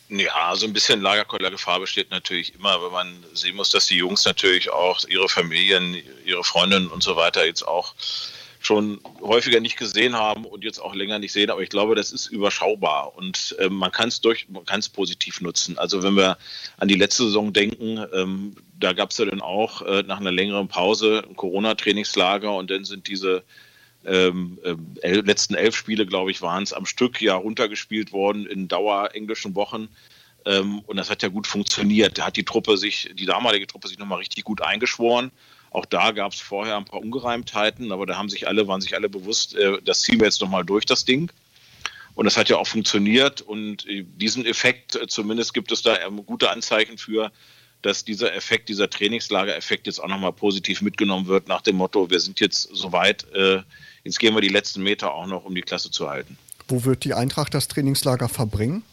C: Ja, so ein bisschen Lagerkollergefahr besteht natürlich immer, wenn man sehen muss, dass die Jungs natürlich auch ihre Familien, ihre Freundinnen und so weiter jetzt auch schon häufiger nicht gesehen haben und jetzt auch länger nicht sehen. Aber ich glaube, das ist überschaubar und äh, man kann es durch, man kann es positiv nutzen. Also wenn wir an die letzte Saison denken, ähm, da gab es ja dann auch äh, nach einer längeren Pause ein Corona-Trainingslager und dann sind diese ähm, äh, letzten elf Spiele, glaube ich, waren es am Stück ja runtergespielt worden in dauerenglischen Wochen. Ähm, und das hat ja gut funktioniert. Da hat die Truppe sich, die damalige Truppe sich nochmal richtig gut eingeschworen. Auch da gab es vorher ein paar Ungereimtheiten, aber da haben sich alle, waren sich alle bewusst, äh, das ziehen wir jetzt nochmal durch, das Ding. Und das hat ja auch funktioniert. Und äh, diesen Effekt, äh, zumindest gibt es da ähm, gute Anzeichen für, dass dieser Effekt, dieser Trainingslager-Effekt jetzt auch nochmal positiv mitgenommen wird, nach dem Motto, wir sind jetzt soweit, äh, Jetzt gehen wir die letzten Meter auch noch, um die Klasse zu halten.
A: Wo wird die Eintracht das Trainingslager verbringen?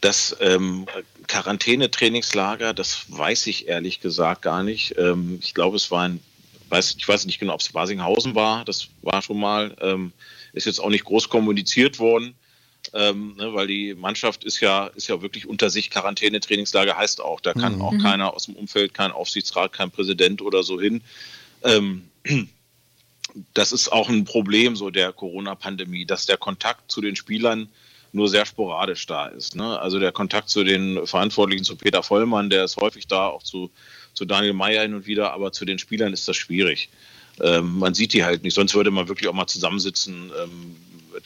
C: Das ähm, Quarantäne-Trainingslager, das weiß ich ehrlich gesagt gar nicht. Ähm, ich glaube, es war ein, weiß, ich weiß nicht genau, ob es Basinghausen war. Das war schon mal, ähm, ist jetzt auch nicht groß kommuniziert worden, ähm, ne, weil die Mannschaft ist ja, ist ja wirklich unter sich. Quarantäne-Trainingslager heißt auch, da kann mhm. auch keiner aus dem Umfeld, kein Aufsichtsrat, kein Präsident oder so hin. Ähm, das ist auch ein Problem so der Corona-Pandemie, dass der Kontakt zu den Spielern nur sehr sporadisch da ist. Ne? Also der Kontakt zu den Verantwortlichen, zu Peter Vollmann, der ist häufig da, auch zu, zu Daniel Meyer hin und wieder, aber zu den Spielern ist das schwierig. Ähm, man sieht die halt nicht, sonst würde man wirklich auch mal zusammensitzen. Ähm,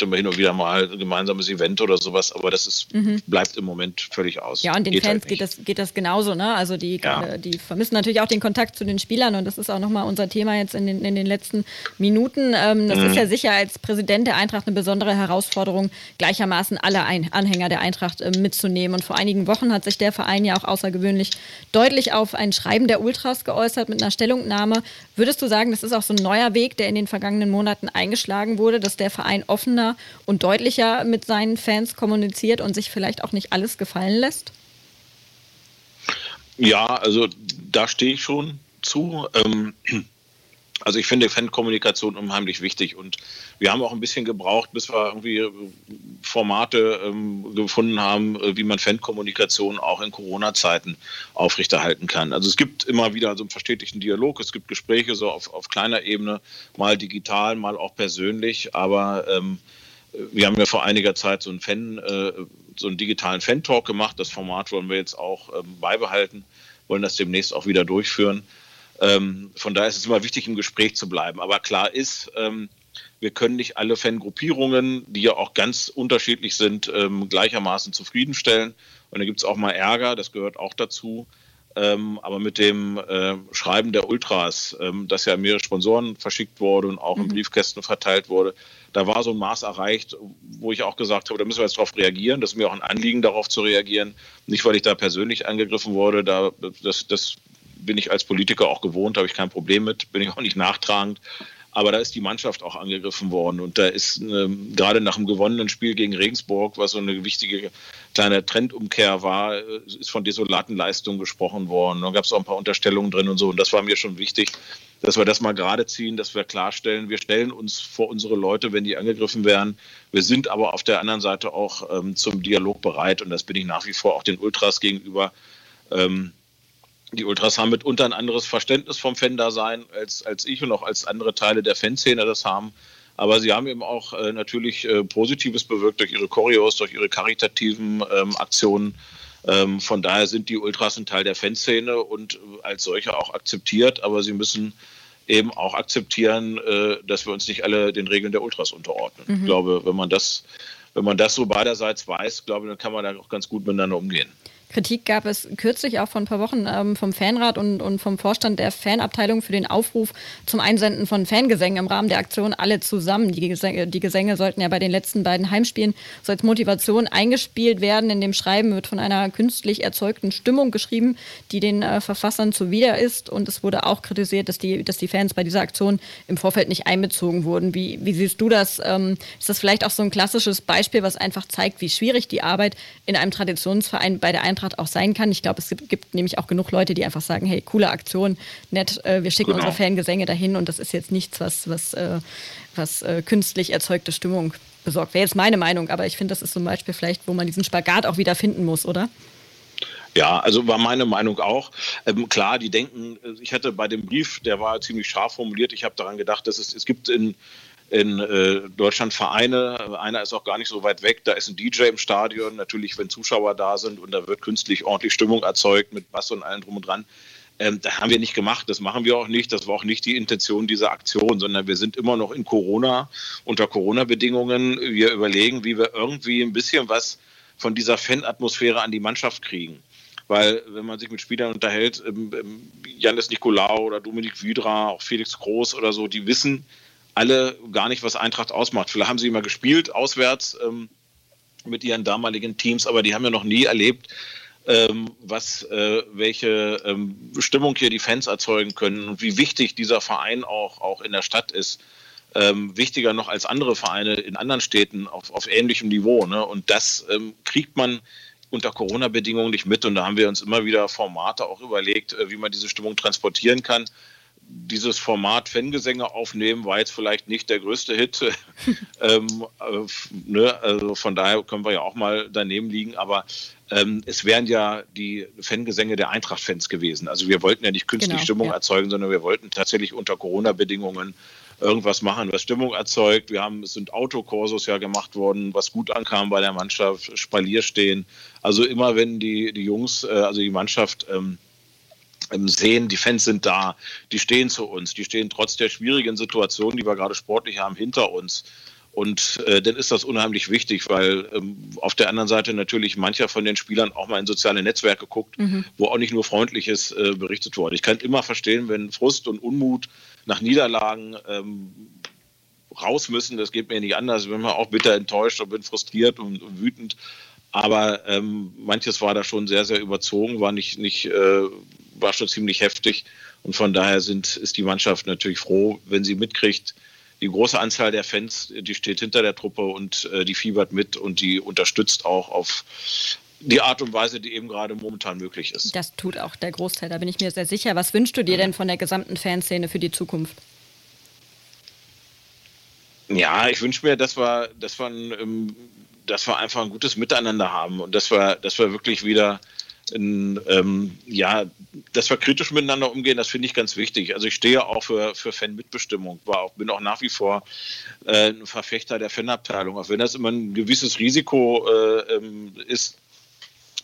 C: immer hin und wieder mal ein gemeinsames Event oder sowas, aber das ist, mhm. bleibt im Moment völlig aus.
B: Ja, und den geht Fans halt geht, das, geht das genauso, ne? Also die, ja. die vermissen natürlich auch den Kontakt zu den Spielern und das ist auch nochmal unser Thema jetzt in den, in den letzten Minuten. Ähm, das mhm. ist ja sicher als Präsident der Eintracht eine besondere Herausforderung, gleichermaßen alle Ein Anhänger der Eintracht äh, mitzunehmen. Und vor einigen Wochen hat sich der Verein ja auch außergewöhnlich deutlich auf ein Schreiben der Ultras geäußert mit einer Stellungnahme. Würdest du sagen, das ist auch so ein neuer Weg, der in den vergangenen Monaten eingeschlagen wurde, dass der Verein offener und deutlicher mit seinen Fans kommuniziert und sich vielleicht auch nicht alles gefallen lässt?
C: Ja, also da stehe ich schon zu. Ähm, also ich finde Fankommunikation unheimlich wichtig und wir haben auch ein bisschen gebraucht, bis wir irgendwie Formate ähm, gefunden haben, äh, wie man Fankommunikation auch in Corona-Zeiten aufrechterhalten kann. Also es gibt immer wieder so einen verstetigten Dialog, es gibt Gespräche so auf, auf kleiner Ebene, mal digital, mal auch persönlich, aber ähm, wir haben ja vor einiger Zeit so einen Fan, äh, so einen digitalen Fan-Talk gemacht. Das Format wollen wir jetzt auch ähm, beibehalten, wollen das demnächst auch wieder durchführen. Ähm, von daher ist es immer wichtig, im Gespräch zu bleiben. Aber klar ist, ähm, wir können nicht alle Fangruppierungen, die ja auch ganz unterschiedlich sind, ähm, gleichermaßen zufriedenstellen. Und da gibt es auch mal Ärger, das gehört auch dazu. Ähm, aber mit dem äh, Schreiben der Ultras, ähm, das ja mehrere Sponsoren verschickt wurde und auch mhm. in Briefkästen verteilt wurde, da war so ein Maß erreicht, wo ich auch gesagt habe, da müssen wir jetzt darauf reagieren. Das ist mir auch ein Anliegen, darauf zu reagieren. Nicht, weil ich da persönlich angegriffen wurde, da, das, das bin ich als Politiker auch gewohnt, habe ich kein Problem mit, bin ich auch nicht nachtragend. Aber da ist die Mannschaft auch angegriffen worden. Und da ist ähm, gerade nach dem gewonnenen Spiel gegen Regensburg, was so eine wichtige kleine Trendumkehr war, äh, ist von desolaten Leistungen gesprochen worden. Da gab es auch ein paar Unterstellungen drin und so. Und das war mir schon wichtig, dass wir das mal gerade ziehen, dass wir klarstellen, wir stellen uns vor unsere Leute, wenn die angegriffen werden. Wir sind aber auf der anderen Seite auch ähm, zum Dialog bereit. Und das bin ich nach wie vor auch den Ultras gegenüber. Ähm, die Ultras haben mitunter ein anderes Verständnis vom Fan-Dasein als, als ich und auch als andere Teile der Fanszene das haben. Aber sie haben eben auch äh, natürlich äh, Positives bewirkt durch ihre Choreos, durch ihre karitativen ähm, Aktionen. Ähm, von daher sind die Ultras ein Teil der Fanszene und als solche auch akzeptiert. Aber sie müssen eben auch akzeptieren, äh, dass wir uns nicht alle den Regeln der Ultras unterordnen. Mhm. Ich glaube, wenn man das, wenn man das so beiderseits weiß, glaube ich, dann kann man da auch ganz gut miteinander umgehen.
B: Kritik gab es kürzlich auch vor ein paar Wochen ähm, vom Fanrat und, und vom Vorstand der Fanabteilung für den Aufruf zum Einsenden von Fangesängen im Rahmen der Aktion Alle zusammen. Die Gesänge, die Gesänge sollten ja bei den letzten beiden Heimspielen so als Motivation eingespielt werden. In dem Schreiben wird von einer künstlich erzeugten Stimmung geschrieben, die den äh, Verfassern zuwider ist. Und es wurde auch kritisiert, dass die, dass die Fans bei dieser Aktion im Vorfeld nicht einbezogen wurden. Wie, wie siehst du das? Ähm, ist das vielleicht auch so ein klassisches Beispiel, was einfach zeigt, wie schwierig die Arbeit in einem Traditionsverein bei der Eintracht Eintracht auch sein kann. Ich glaube, es gibt, gibt, nämlich auch genug Leute, die einfach sagen, hey, coole Aktion, nett, äh, wir schicken genau. unsere Fangesänge dahin und das ist jetzt nichts, was, was, äh, was äh, künstlich erzeugte Stimmung besorgt. Wäre jetzt meine Meinung, aber ich finde, das ist zum Beispiel vielleicht, wo man diesen Spagat auch wieder finden muss, oder?
C: Ja, also war meine Meinung auch. Ähm, klar, die denken, äh, ich hatte bei dem Brief, der war ziemlich scharf formuliert, ich habe daran gedacht, dass es, es gibt in in äh, Deutschland Vereine. Einer ist auch gar nicht so weit weg. Da ist ein DJ im Stadion, natürlich, wenn Zuschauer da sind und da wird künstlich ordentlich Stimmung erzeugt mit Bass und allem drum und dran. Ähm, das haben wir nicht gemacht, das machen wir auch nicht. Das war auch nicht die Intention dieser Aktion, sondern wir sind immer noch in Corona, unter Corona-Bedingungen. Wir überlegen, wie wir irgendwie ein bisschen was von dieser Fan-Atmosphäre an die Mannschaft kriegen. Weil, wenn man sich mit Spielern unterhält, ähm, ähm, Janis Nikolaou oder Dominik Widra, auch Felix Groß oder so, die wissen, alle gar nicht, was Eintracht ausmacht. Vielleicht haben sie immer gespielt, auswärts ähm, mit ihren damaligen Teams, aber die haben ja noch nie erlebt, ähm, was, äh, welche ähm, Stimmung hier die Fans erzeugen können und wie wichtig dieser Verein auch, auch in der Stadt ist. Ähm, wichtiger noch als andere Vereine in anderen Städten auf, auf ähnlichem Niveau. Ne? Und das ähm, kriegt man unter Corona-Bedingungen nicht mit. Und da haben wir uns immer wieder Formate auch überlegt, äh, wie man diese Stimmung transportieren kann dieses Format Fangesänge aufnehmen war jetzt vielleicht nicht der größte Hit. ähm, äh, ne? Also von daher können wir ja auch mal daneben liegen, aber ähm, es wären ja die Fangesänge der Eintracht-Fans gewesen. Also wir wollten ja nicht künstlich genau, Stimmung ja. erzeugen, sondern wir wollten tatsächlich unter Corona-Bedingungen irgendwas machen, was Stimmung erzeugt. Wir haben, es sind Autokursus ja gemacht worden, was gut ankam bei der Mannschaft, Spalier stehen. Also immer wenn die, die Jungs, äh, also die Mannschaft ähm, sehen, die Fans sind da, die stehen zu uns, die stehen trotz der schwierigen Situation, die wir gerade sportlich haben, hinter uns. Und äh, dann ist das unheimlich wichtig, weil ähm, auf der anderen Seite natürlich mancher von den Spielern auch mal in soziale Netzwerke guckt, mhm. wo auch nicht nur Freundliches äh, berichtet wurde. Ich kann immer verstehen, wenn Frust und Unmut nach Niederlagen ähm, raus müssen, das geht mir nicht anders. Ich bin mal auch bitter enttäuscht und bin frustriert und, und wütend. Aber ähm, manches war da schon sehr, sehr überzogen, war nicht, nicht äh, war schon ziemlich heftig. Und von daher sind, ist die Mannschaft natürlich froh, wenn sie mitkriegt, die große Anzahl der Fans, die steht hinter der Truppe und äh, die fiebert mit und die unterstützt auch auf die Art und Weise, die eben gerade momentan möglich ist.
B: Das tut auch der Großteil, da bin ich mir sehr sicher. Was wünschst du dir denn von der gesamten Fanszene für die Zukunft?
C: Ja, ich wünsche mir, dass wir, dass wir, ähm, dass wir einfach ein gutes Miteinander haben und dass wir, dass wir wirklich wieder in, ähm, ja, dass wir kritisch miteinander umgehen, das finde ich ganz wichtig. Also ich stehe auch für, für Fanmitbestimmung, auch, bin auch nach wie vor äh, ein Verfechter der Fanabteilung, auch wenn das immer ein gewisses Risiko äh, ähm, ist,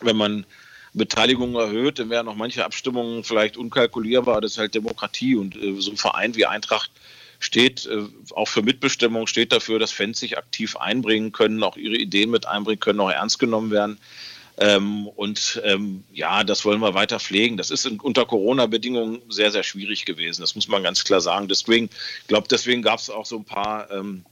C: wenn man Beteiligung erhöht, dann wären noch manche Abstimmungen vielleicht unkalkulierbar. Das ist halt Demokratie und äh, so ein Verein wie Eintracht steht äh, auch für Mitbestimmung, steht dafür, dass Fans sich aktiv einbringen können, auch ihre Ideen mit einbringen können, auch ernst genommen werden. Ähm, und ähm, ja, das wollen wir weiter pflegen. Das ist in, unter Corona-Bedingungen sehr, sehr schwierig gewesen. Das muss man ganz klar sagen. Deswegen, ich glaube, deswegen gab es auch so ein paar, ähm,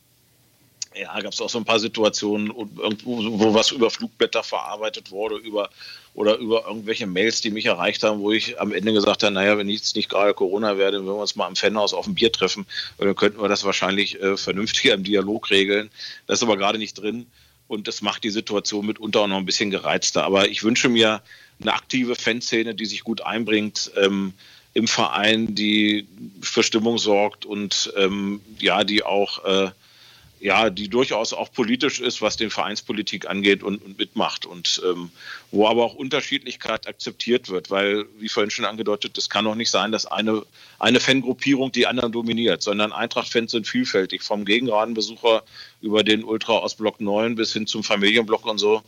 C: ja, gab es auch so ein paar Situationen, wo, was über Flugblätter verarbeitet wurde, über oder über irgendwelche Mails, die mich erreicht haben, wo ich am Ende gesagt habe, naja, wenn ich jetzt nicht gerade Corona werde, wenn wir uns mal im Fanhaus auf ein Bier treffen, dann könnten wir das wahrscheinlich äh, vernünftiger im Dialog regeln. Das ist aber gerade nicht drin und das macht die Situation mitunter auch noch ein bisschen gereizter. Aber ich wünsche mir eine aktive Fanszene, die sich gut einbringt ähm, im Verein, die für Stimmung sorgt und ähm, ja, die auch äh, ja, die durchaus auch politisch ist, was den Vereinspolitik angeht und, und mitmacht und ähm, wo aber auch Unterschiedlichkeit akzeptiert wird, weil, wie vorhin schon angedeutet, es kann doch nicht sein, dass eine, eine Fangruppierung die anderen dominiert, sondern Eintracht-Fans sind vielfältig, vom Gegenradenbesucher über den Ultra aus Block 9 bis hin zum Familienblock und so.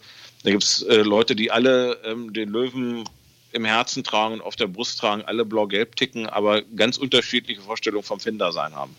C: Da gibt es äh, Leute, die alle ähm, den Löwen im Herzen tragen und auf der Brust tragen, alle blau-gelb ticken, aber ganz unterschiedliche Vorstellungen vom Fan-Dasein haben.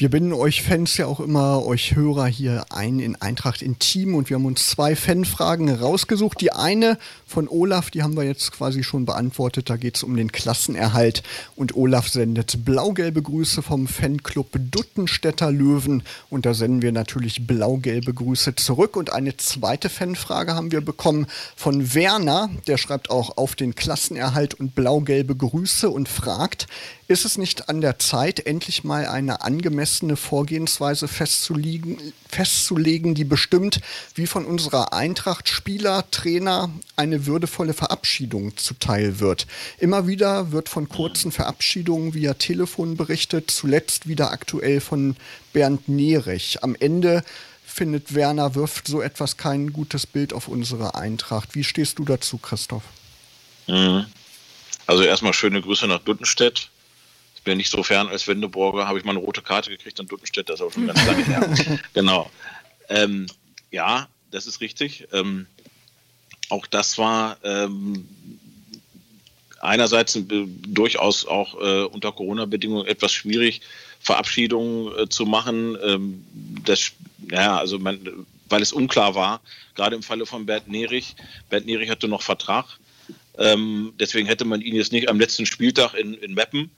A: Wir binden euch Fans ja auch immer, euch Hörer hier ein in Eintracht Intim und wir haben uns zwei Fanfragen rausgesucht. Die eine von Olaf, die haben wir jetzt quasi schon beantwortet. Da geht es um den Klassenerhalt und Olaf sendet blau-gelbe Grüße vom Fanclub Duttenstädter Löwen und da senden wir natürlich blau-gelbe Grüße zurück. Und eine zweite Fanfrage haben wir bekommen von Werner, der schreibt auch auf den Klassenerhalt und blau-gelbe Grüße und fragt, ist es nicht an der Zeit, endlich mal eine angemessene Vorgehensweise festzulegen, festzulegen, die bestimmt, wie von unserer Eintracht Spieler, Trainer eine würdevolle Verabschiedung zuteil wird? Immer wieder wird von kurzen Verabschiedungen via Telefon berichtet, zuletzt wieder aktuell von Bernd Nerich. Am Ende findet Werner wirft so etwas kein gutes Bild auf unsere Eintracht. Wie stehst du dazu, Christoph?
C: Mhm. Also erstmal schöne Grüße nach Duttenstedt ich bin nicht so fern als Wendeborger, habe ich mal eine rote Karte gekriegt an Duttenstedt, das ist auch schon ganz lange her. genau. Ähm, ja, das ist richtig. Ähm, auch das war ähm, einerseits durchaus auch äh, unter Corona-Bedingungen etwas schwierig, Verabschiedungen äh, zu machen. Ähm, das, ja, also man, weil es unklar war, gerade im Falle von Bert Nerich. Bert Nerich hatte noch Vertrag. Ähm, deswegen hätte man ihn jetzt nicht am letzten Spieltag in, in Meppen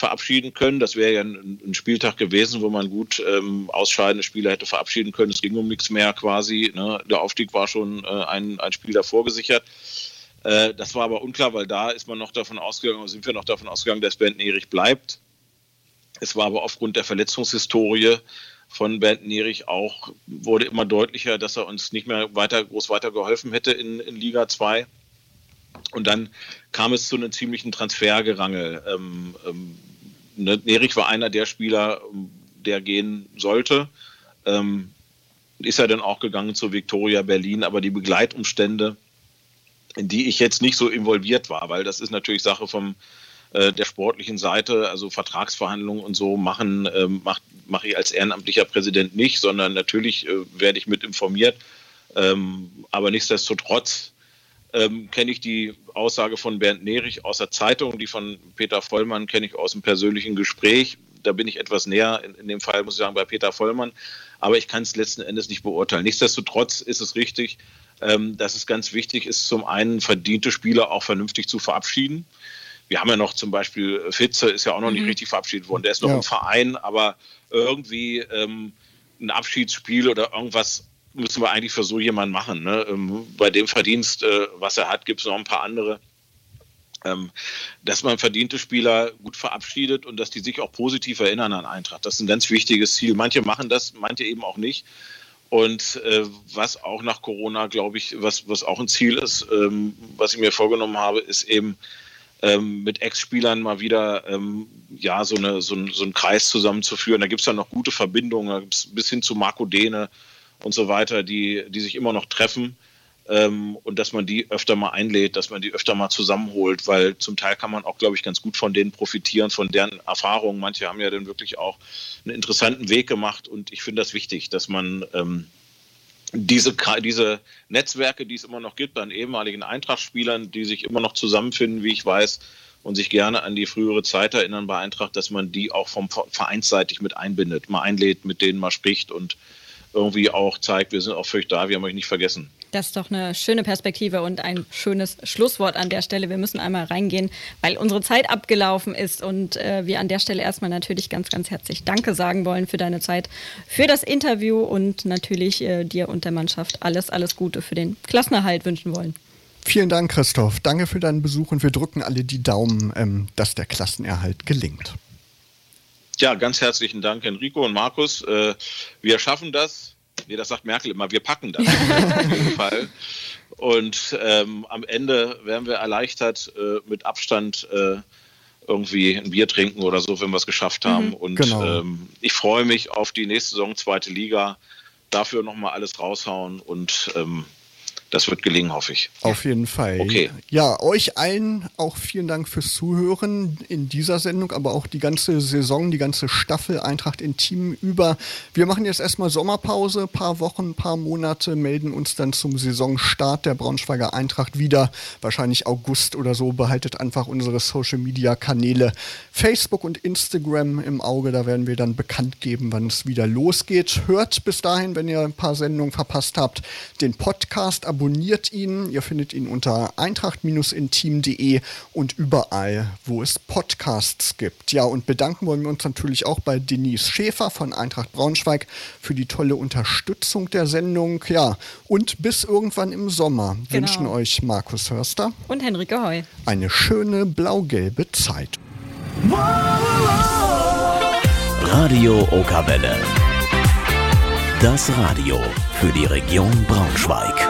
C: verabschieden können. Das wäre ja ein, ein, Spieltag gewesen, wo man gut ähm, ausscheidende Spieler hätte verabschieden können. Es ging um nichts mehr quasi. Ne? Der Aufstieg war schon äh, ein, ein Spiel davor gesichert. Äh, das war aber unklar, weil da ist man noch davon ausgegangen, sind wir noch davon ausgegangen, dass Bernd Erich bleibt. Es war aber aufgrund der Verletzungshistorie von Bernd Nerich auch, wurde immer deutlicher, dass er uns nicht mehr weiter, groß weiter geholfen hätte in, in Liga 2. Und dann kam es zu einem ziemlichen Transfergerangel. Ähm, ähm, ne, Nerich war einer der Spieler, der gehen sollte. Ähm, ist er dann auch gegangen zu Victoria Berlin, aber die Begleitumstände, in die ich jetzt nicht so involviert war, weil das ist natürlich Sache vom äh, der sportlichen Seite, also Vertragsverhandlungen und so machen, äh, mache mach ich als ehrenamtlicher Präsident nicht, sondern natürlich äh, werde ich mit informiert. Ähm, aber nichtsdestotrotz ähm, kenne ich die Aussage von Bernd Nerich aus der Zeitung, die von Peter Vollmann kenne ich aus dem persönlichen Gespräch. da bin ich etwas näher, in, in dem Fall muss ich sagen, bei Peter Vollmann. Aber ich kann es letzten Endes nicht beurteilen. Nichtsdestotrotz ist es richtig, ähm, dass es ganz wichtig ist, zum einen verdiente Spieler auch vernünftig zu verabschieden. Wir haben ja noch zum Beispiel Fitze, ist ja auch noch nicht mhm. richtig verabschiedet worden. Der ist noch ja. im Verein, aber irgendwie ähm, ein Abschiedsspiel oder irgendwas müssen wir eigentlich für so jemanden machen. Ne? Ähm, bei dem Verdienst, äh, was er hat, gibt es noch ein paar andere. Ähm, dass man verdiente Spieler gut verabschiedet und dass die sich auch positiv erinnern an Eintracht. Das ist ein ganz wichtiges Ziel. Manche machen das, manche eben auch nicht. Und äh, was auch nach Corona, glaube ich, was, was auch ein Ziel ist, ähm, was ich mir vorgenommen habe, ist eben ähm, mit Ex-Spielern mal wieder ähm, ja, so, eine, so, ein, so einen Kreis zusammenzuführen. Da gibt es ja noch gute Verbindungen, bis hin zu Marco Dehne und so weiter, die, die sich immer noch treffen ähm, und dass man die öfter mal einlädt, dass man die öfter mal zusammenholt, weil zum Teil kann man auch, glaube ich, ganz gut von denen profitieren, von deren Erfahrungen. Manche haben ja dann wirklich auch einen interessanten Weg gemacht und ich finde das wichtig, dass man ähm, diese, diese Netzwerke, die es immer noch gibt an ehemaligen Eintracht-Spielern, die sich immer noch zusammenfinden, wie ich weiß, und sich gerne an die frühere Zeit erinnern bei Eintracht, dass man die auch vom vereinsseitig mit einbindet, mal einlädt, mit denen mal spricht und irgendwie auch zeigt, wir sind auch für euch da, wir haben euch nicht vergessen.
B: Das ist doch eine schöne Perspektive und ein schönes Schlusswort an der Stelle. Wir müssen einmal reingehen, weil unsere Zeit abgelaufen ist und äh, wir an der Stelle erstmal natürlich ganz, ganz herzlich Danke sagen wollen für deine Zeit, für das Interview und natürlich äh, dir und der Mannschaft alles, alles Gute für den Klassenerhalt wünschen wollen.
A: Vielen Dank, Christoph. Danke für deinen Besuch und wir drücken alle die Daumen, ähm, dass der Klassenerhalt gelingt.
C: Ja, ganz herzlichen Dank, Enrico und Markus. Äh, wir schaffen das. Nee, das sagt Merkel immer, wir packen das auf jeden Fall. Und ähm, am Ende werden wir erleichtert äh, mit Abstand äh, irgendwie ein Bier trinken oder so, wenn wir es geschafft haben. Mhm, und genau. ähm, ich freue mich auf die nächste Saison, zweite Liga. Dafür nochmal alles raushauen und ähm, das wird gelingen, hoffe ich.
A: Auf jeden Fall.
C: Okay.
A: Ja, euch allen auch vielen Dank fürs Zuhören in dieser Sendung, aber auch die ganze Saison, die ganze Staffel Eintracht in Team über. Wir machen jetzt erstmal Sommerpause, paar Wochen, paar Monate, melden uns dann zum Saisonstart der Braunschweiger Eintracht wieder. Wahrscheinlich August oder so. Behaltet einfach unsere Social Media Kanäle Facebook und Instagram im Auge. Da werden wir dann bekannt geben, wann es wieder losgeht. Hört bis dahin, wenn ihr ein paar Sendungen verpasst habt, den Podcast abonnieren abonniert ihn. Ihr findet ihn unter eintracht-intim.de und überall, wo es Podcasts gibt. Ja, und bedanken wollen wir uns natürlich auch bei Denise Schäfer von Eintracht Braunschweig für die tolle Unterstützung der Sendung. Ja, und bis irgendwann im Sommer genau. wünschen euch Markus Hörster
B: und Henrike Heu
A: eine schöne blau-gelbe Zeit.
D: Radio Okawelle. Das Radio für die Region Braunschweig.